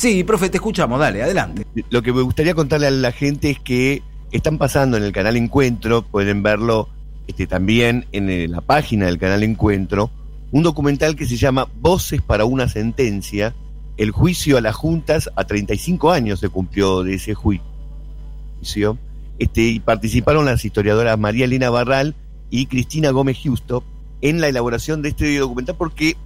Sí, profe, te escuchamos, dale, adelante. Lo que me gustaría contarle a la gente es que están pasando en el canal Encuentro, pueden verlo este, también en eh, la página del canal Encuentro, un documental que se llama Voces para una sentencia, el juicio a las juntas, a 35 años se cumplió de ese juicio, este, y participaron las historiadoras María Elena Barral y Cristina Gómez Justo en la elaboración de este documental porque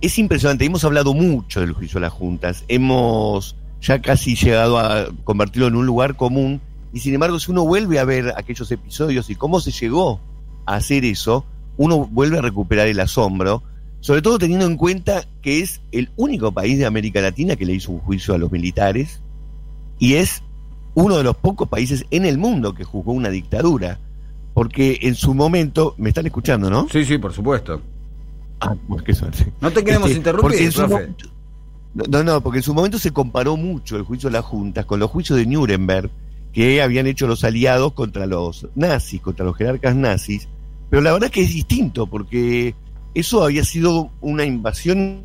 es impresionante, hemos hablado mucho del juicio a las juntas, hemos ya casi llegado a convertirlo en un lugar común, y sin embargo si uno vuelve a ver aquellos episodios y cómo se llegó a hacer eso, uno vuelve a recuperar el asombro, sobre todo teniendo en cuenta que es el único país de América Latina que le hizo un juicio a los militares, y es uno de los pocos países en el mundo que juzgó una dictadura, porque en su momento, me están escuchando, ¿no? Sí, sí, por supuesto. Ah, pues qué suerte. No te queremos Este, interrumpir, porque en su profe. mo- No, no, porque en su momento se comparó mucho el juicio de las juntas con los juicios de Nuremberg que habían hecho los aliados contra los nazis, contra los jerarcas nazis. Pero la verdad es que es distinto, porque eso había sido una invasión,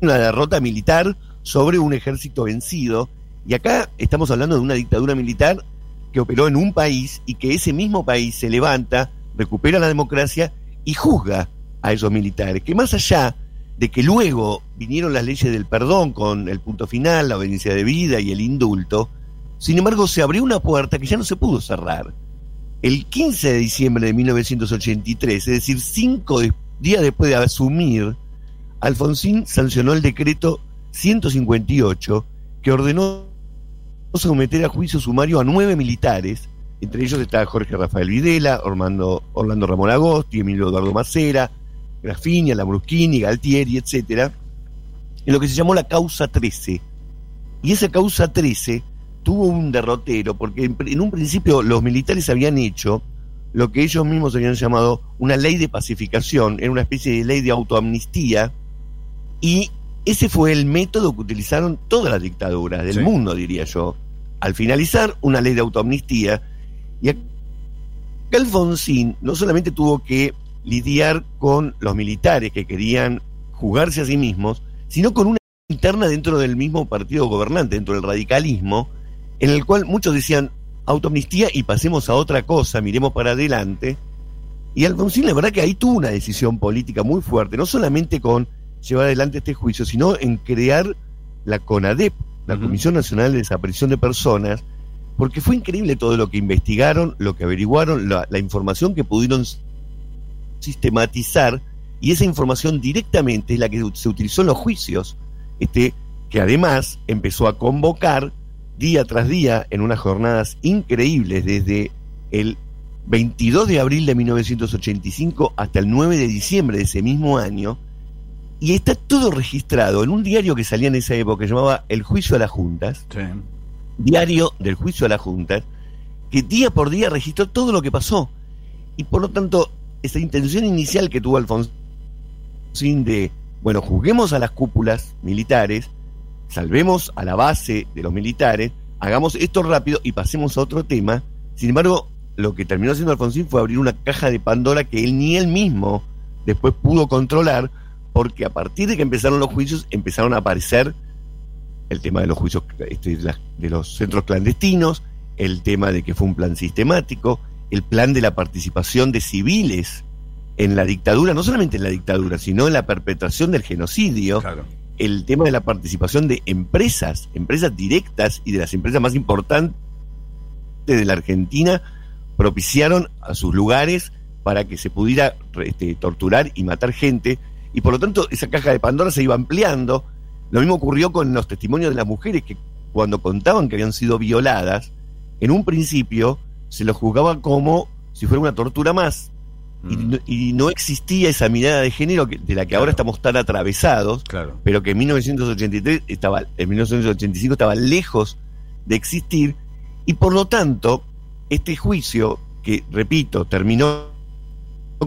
una derrota militar sobre un ejército vencido. Y acá estamos hablando de una dictadura militar que operó en un país y que ese mismo país se levanta, recupera la democracia y juzga a esos militares. Que más allá de que luego vinieron las leyes del perdón con el punto final, la obediencia de vida y el indulto, sin embargo se abrió una puerta que ya no se pudo cerrar. El 15 de diciembre de 1983, es decir, cinco días después de asumir, Alfonsín sancionó el decreto 158 que ordenó someter a juicio sumario a nueve militares, entre ellos está Jorge Rafael Videla, Orlando, Orlando Ramón Agosti, Emilio Eduardo Macera, Grafinia, Lambrusquini, Galtieri, etcétera, en lo que se llamó la causa 13. Y esa causa 13 tuvo un derrotero, porque en, en un principio los militares habían hecho lo que ellos mismos habían llamado una ley de pacificación, era una especie de ley de autoamnistía, y ese fue el método que utilizaron todas las dictaduras del Sí. mundo, diría yo. Al finalizar una ley de autoamnistía, y Alfonsín no solamente tuvo que lidiar con los militares que querían jugarse a sí mismos, sino con una interna dentro del mismo partido gobernante, dentro del radicalismo, en el cual muchos decían autoamnistía y pasemos a otra cosa, miremos para adelante. Y Alfonsín, la verdad que ahí tuvo una decisión política muy fuerte, no solamente con llevar adelante este juicio, sino en crear la CONADEP, la. Comisión Nacional de Desaparición de Personas, porque fue increíble todo lo que investigaron, lo que averiguaron, la, la información que pudieron sistematizar, y esa información directamente es la que se utilizó en los juicios, este, que además empezó a convocar día tras día en unas jornadas increíbles desde el 22 de abril de 1985 hasta el 9 de diciembre de ese mismo año, y está todo registrado en un diario que salía en esa época que llamaba El Juicio a las Juntas, Sí. diario del juicio a las juntas, que día por día registró todo lo que pasó. Y por lo tanto, esa intención inicial que tuvo Alfonsín de, bueno, juzguemos a las cúpulas militares, salvemos a la base de los militares, hagamos esto rápido y pasemos a otro tema. Sin embargo, lo que terminó haciendo Alfonsín fue abrir una caja de Pandora que él ni él mismo después pudo controlar, porque a partir de que empezaron los juicios empezaron a aparecer el tema de los juicios este, de, los centros clandestinos, el tema de que fue un plan sistemático, el plan de la participación de civiles en la dictadura, no solamente en la dictadura, sino en la perpetración del genocidio, Claro. el tema de la participación de empresas, empresas directas y de las empresas más importantes de la Argentina, propiciaron a sus lugares para que se pudiera este, torturar y matar gente, y por lo tanto esa caja de Pandora se iba ampliando. Lo mismo ocurrió con los testimonios de las mujeres que cuando contaban que habían sido violadas, en un principio se los juzgaba como si fuera una tortura más, y, Mm, no, y no existía esa mirada de género que- de la que Claro. ahora estamos tan atravesados, Claro. pero que en 1983 estaba, en 1985 estaba lejos de existir, y por lo tanto, este juicio, que repito, terminó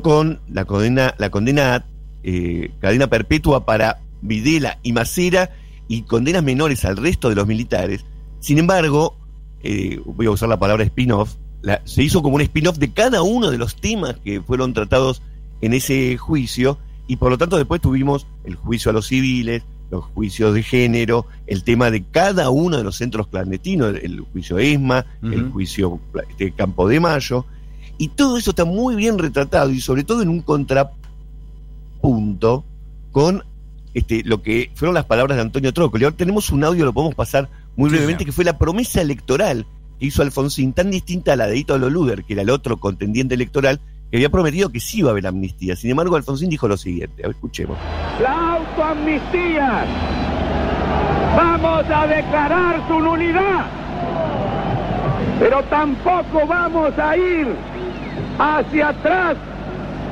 con la condena, la condena eh, cadena perpetua para Videla y Macera y condenas menores al resto de los militares. Sin embargo, eh, voy a usar la palabra spin-off, la- se hizo como un spin-off de cada uno de los temas que fueron tratados en ese juicio y por lo tanto después tuvimos el juicio a los civiles, los juicios de género, el tema de cada uno de los centros clandestinos, el juicio ESMA, el juicio este, Campo de Mayo, y todo eso está muy bien retratado y sobre todo en un contrapunto con este, lo que fueron las palabras de Antonio Trócoli. Ahora tenemos un audio, lo podemos pasar muy brevemente, que fue la promesa electoral hizo Alfonsín, tan distinta a la de Ítalo Luder, que era el otro contendiente electoral, que había prometido que sí iba a haber amnistía. Sin embargo, Alfonsín dijo lo siguiente, a ver, escuchemos. la autoamnistía. Vamos a declarar su nulidad, pero tampoco vamos a ir hacia atrás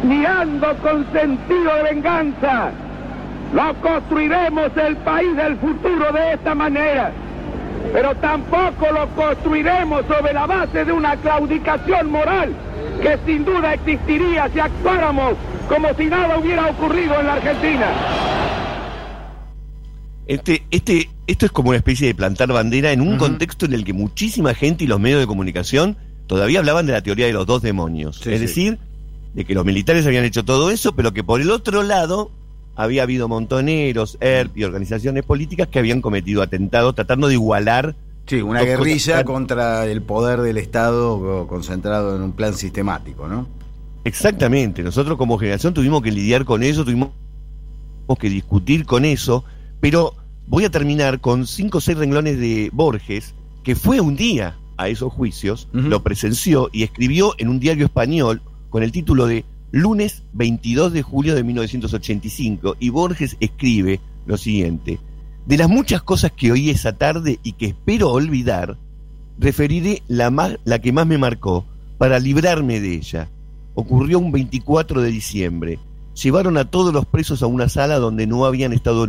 ni ando con sentido de venganza. No construiremos el país del futuro de esta manera, pero tampoco lo construiremos sobre la base de una claudicación moral que sin duda existiría si actuáramos como si nada hubiera ocurrido en la Argentina. Este, este, esto es como una especie de plantar bandera en un contexto en el que muchísima gente y los medios de comunicación todavía hablaban de la teoría de los dos demonios. Sí, es sí. decir, de que los militares habían hecho todo eso, pero que por el otro lado había habido montoneros, ERP y organizaciones políticas que habían cometido atentados tratando de igualar Sí, una guerrilla contra el poder del Estado concentrado en un plan sistemático, ¿no? Exactamente, nosotros como generación tuvimos que lidiar con eso, tuvimos que discutir con eso, pero voy a terminar con cinco o seis renglones de Borges, que fue un día a esos juicios, lo presenció y escribió en un diario español con el título de Lunes 22 de julio de 1985, y Borges escribe lo siguiente, de las muchas cosas que oí esa tarde y que espero olvidar, referiré la, más, la que más me marcó, para librarme de ella. Ocurrió un 24 de diciembre. Llevaron a todos los presos a una sala donde no habían estado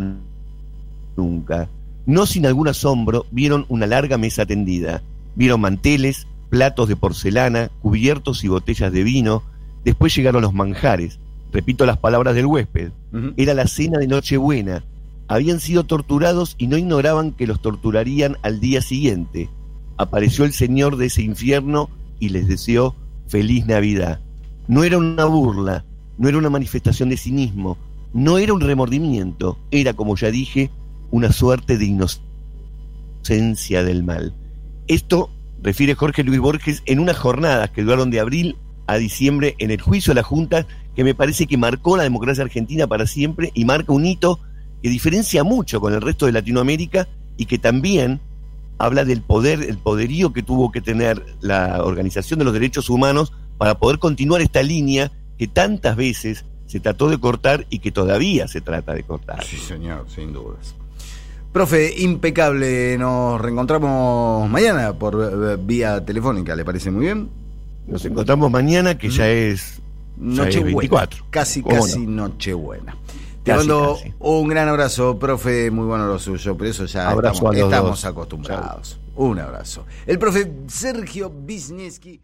nunca. No sin algún asombro, vieron una larga mesa tendida. Vieron manteles, platos de porcelana, cubiertos y botellas de vino. Después llegaron los manjares. Repito las palabras del huésped. Era la cena de Nochebuena. Habían sido torturados y no ignoraban que los torturarían al día siguiente. Apareció el Señor de ese infierno y les deseó feliz Navidad. No era una burla, no era una manifestación de cinismo, no era un remordimiento, era, como ya dije, una suerte de inocencia del mal. Esto refiere Jorge Luis Borges en unas jornadas que duraron de abril a diciembre en el juicio de la Junta, que me parece que marcó la democracia argentina para siempre y marca un hito que diferencia mucho con el resto de Latinoamérica y que también habla del poder, el poderío que tuvo que tener la Organización de los Derechos Humanos para poder continuar esta línea que tantas veces se trató de cortar y que todavía se trata de cortar. Sí, señor, sin dudas. Profe, impecable. Nos reencontramos mañana por eh, vía telefónica, ¿le parece muy bien? Nos encontramos mañana, que ya es Nochebuena. 24. Casi, ¿Cómo casi Nochebuena. Te Casi, mando casi. un gran abrazo, profe, muy bueno lo suyo, pero eso ya Abrazo estamos, acostumbrados. Un abrazo. El profe Sergio Wisniewski.